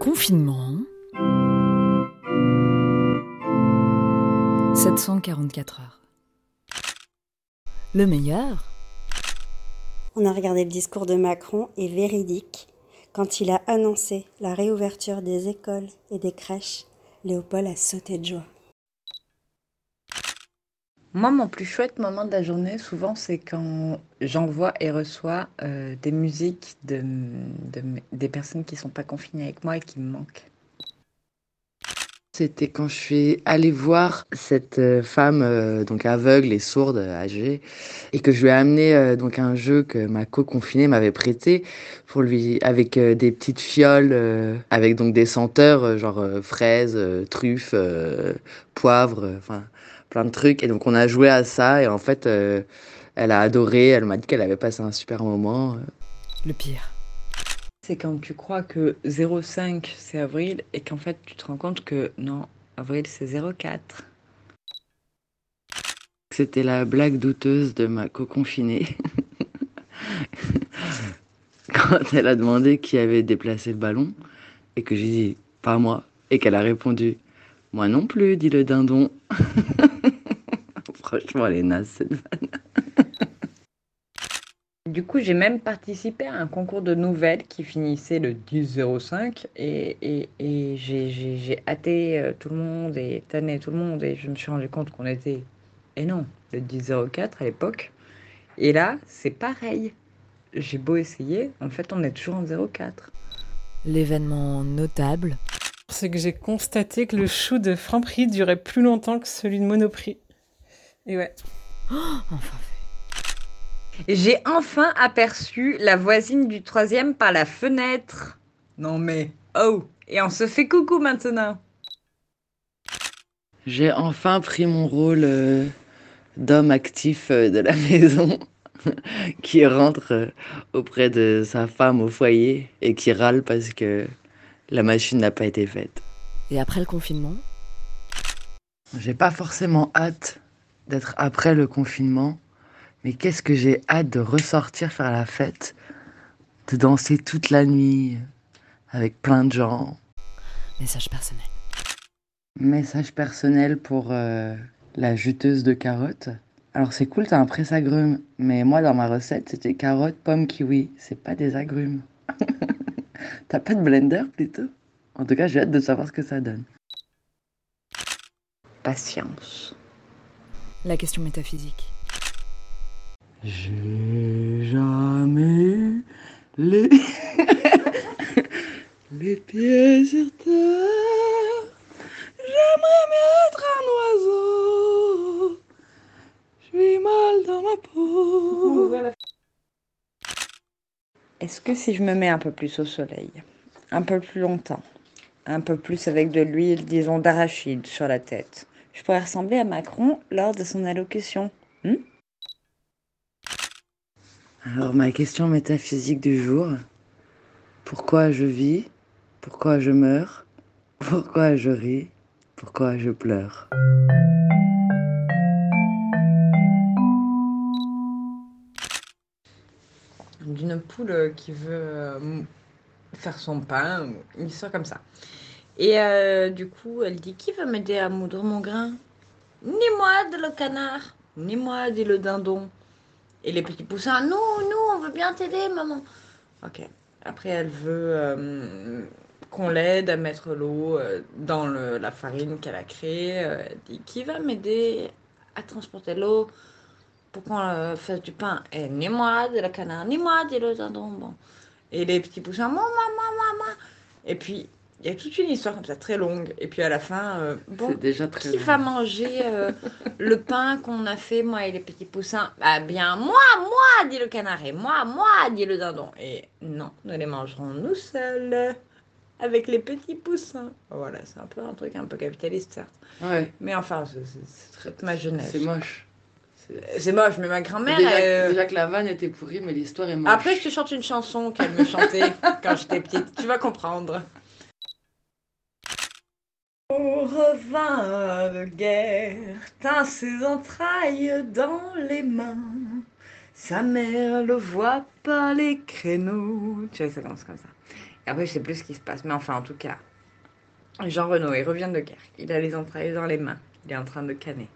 Confinement. 744 heures. Le meilleur On a regardé le discours de Macron et véridique. Quand il a annoncé la réouverture des écoles et des crèches, Léopold a sauté de joie. Moi, mon plus chouette moment de la journée, souvent, c'est quand j'envoie et reçois euh, des musiques de, de des personnes qui sont pas confinées avec moi et qui me manquent. C'était quand je suis allée voir cette euh, femme euh, donc aveugle et sourde âgée et que je lui ai amené donc un jeu que ma co-confinée m'avait prêté pour lui avec des petites fioles avec donc des senteurs genre fraises, truffes, poivre, enfin plein de trucs et donc on a joué à ça et en fait elle a adoré, elle m'a dit qu'elle avait passé un super moment. Le pire c'est quand tu crois que 05 c'est avril et qu'en fait tu te rends compte que non, avril c'est 04. C'était la blague douteuse de ma co-confinée. Quand elle a demandé qui avait déplacé le ballon et que j'ai dit pas moi et qu'elle a répondu moi non plus, dit le dindon. Franchement, elle est naze cette vanne. Du coup, j'ai même participé à un concours de nouvelles qui finissait le 10-05 et, et, et j'ai hâté euh, tout le monde et tanné tout le monde et je me suis rendu compte qu'on était, et non, le 10-04 à l'époque. Et là, c'est pareil. J'ai beau essayer, en fait, on est toujours en 04. L'événement notable, c'est que j'ai constaté que le chou de Franprix durait plus longtemps que celui de Monoprix. Et ouais. Oh, enfin j'ai enfin aperçu la voisine du troisième par la fenêtre. Non mais, oh, et on se fait coucou maintenant. J'ai enfin pris mon rôle euh, d'homme actif euh, de la maison qui rentre euh, auprès de sa femme au foyer et qui râle parce que la machine n'a pas été faite. Et après le confinement? J'ai pas forcément hâte d'être après le confinement mais qu'est-ce que j'ai hâte de ressortir faire la fête, de danser toute la nuit avec plein de gens. Message personnel. Message personnel pour euh, la juteuse de carottes. Alors c'est cool, t'as un presse-agrumes, mais moi dans ma recette c'était carottes, pommes, kiwi. C'est pas des agrumes. t'as pas de blender plutôt? En tout cas, j'ai hâte de savoir ce que ça donne. Patience. La question métaphysique. J'ai jamais les... les pieds sur terre. J'aimerais bien être un oiseau. Je suis mal dans ma peau. Est-ce que si je me mets un peu plus au soleil, un peu plus longtemps, un peu plus avec de l'huile, disons d'arachide sur la tête, je pourrais ressembler à Macron lors de son allocution. Hmm alors ma question métaphysique du jour, pourquoi je vis? Pourquoi je meurs? Pourquoi je ris? Pourquoi je pleure? D'une poule qui veut euh, faire son pain, une histoire comme ça. Et euh, du coup, elle dit Qui veut m'aider à moudre mon grain? Ni moi, dit le canard, ni moi, dit le dindon. Et les petits poussins, nous, nous, on veut bien t'aider, maman. Ok. Après, elle veut euh, qu'on l'aide à mettre l'eau euh, dans la farine qu'elle a créée. Elle dit Qui va m'aider à transporter l'eau pour qu'on fasse du pain? Et ni moi, dit le canard, ni moi, dit le dindon. Bon. Et les petits poussins, maman, maman, maman. Et puis, il y a toute une histoire comme ça, très longue. Et puis à la fin, euh, bon, déjà très qui va manger euh, le pain qu'on a fait, moi et les petits poussins? Ah bien, moi, moi, dit le canard. Et moi, moi, dit le dindon. Et non, nous les mangerons nous seuls, avec les petits poussins. Voilà, c'est un peu un truc un peu capitaliste, certes. Ouais. Mais enfin, c'est ma jeunesse. C'est moche. C'est moche, mais ma grand-mère. Déjà, déjà, que la vanne était pourrie, mais l'histoire est moche. Après, je te chante une chanson qu'elle me chantait quand j'étais petite. Tu vas comprendre. Revint de guerre, tint ses entrailles dans les mains. Sa mère le voit pas les créneaux. Tu vois, ça commence comme ça. Et après, je sais plus ce qui se passe. Mais enfin, en tout cas, Jean Renaud, il revient de guerre. Il a les entrailles dans les mains. Il est en train de canner.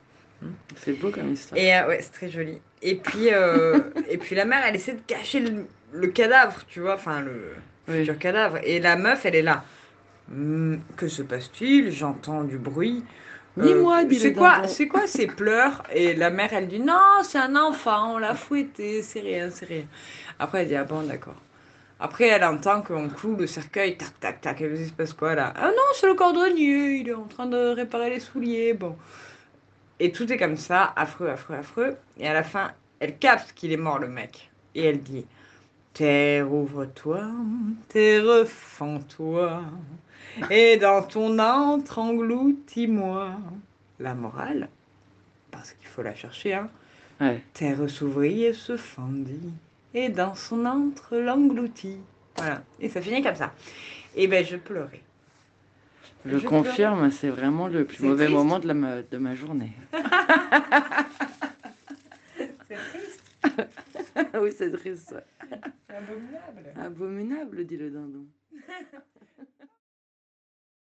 C'est beau comme histoire. Et euh, ouais, c'est très joli. Et puis, euh, et puis la mère, elle essaie de cacher le, le cadavre, tu vois, enfin le Oui. futur cadavre. Et la meuf, elle est là. Hmm, que se passe-t-il? J'entends du bruit. Ni moi, dit c'est quoi, c'est quoi ces pleurs? Et la mère, elle dit non, c'est un enfant, on l'a fouetté, c'est rien, c'est rien. Après, elle dit ah bon, d'accord. Après, elle entend qu'on cloue le cercueil, tac, tac, tac. Et il se passe quoi là? Ah non, c'est le cordonnier, il est en train de réparer les souliers. Bon. Et tout est comme ça, affreux, affreux, affreux. Et à la fin, elle capte qu'il est mort, le mec. Et elle dit Terre, ouvre-toi, terre, fends-toi, et dans ton antre, engloutis-moi. La morale, parce qu'il faut la chercher, hein. Ouais. Terre s'ouvrit et se fendit, et dans son antre l'engloutit. Voilà. Et ça finit comme ça. Et ben, je pleurais. Je Je confirme, c'est vraiment le plus mauvais triste. moment de, la, ma- de ma journée. C'est triste, oui, c'est triste. c'est abominable. Abominable, dit le dindon.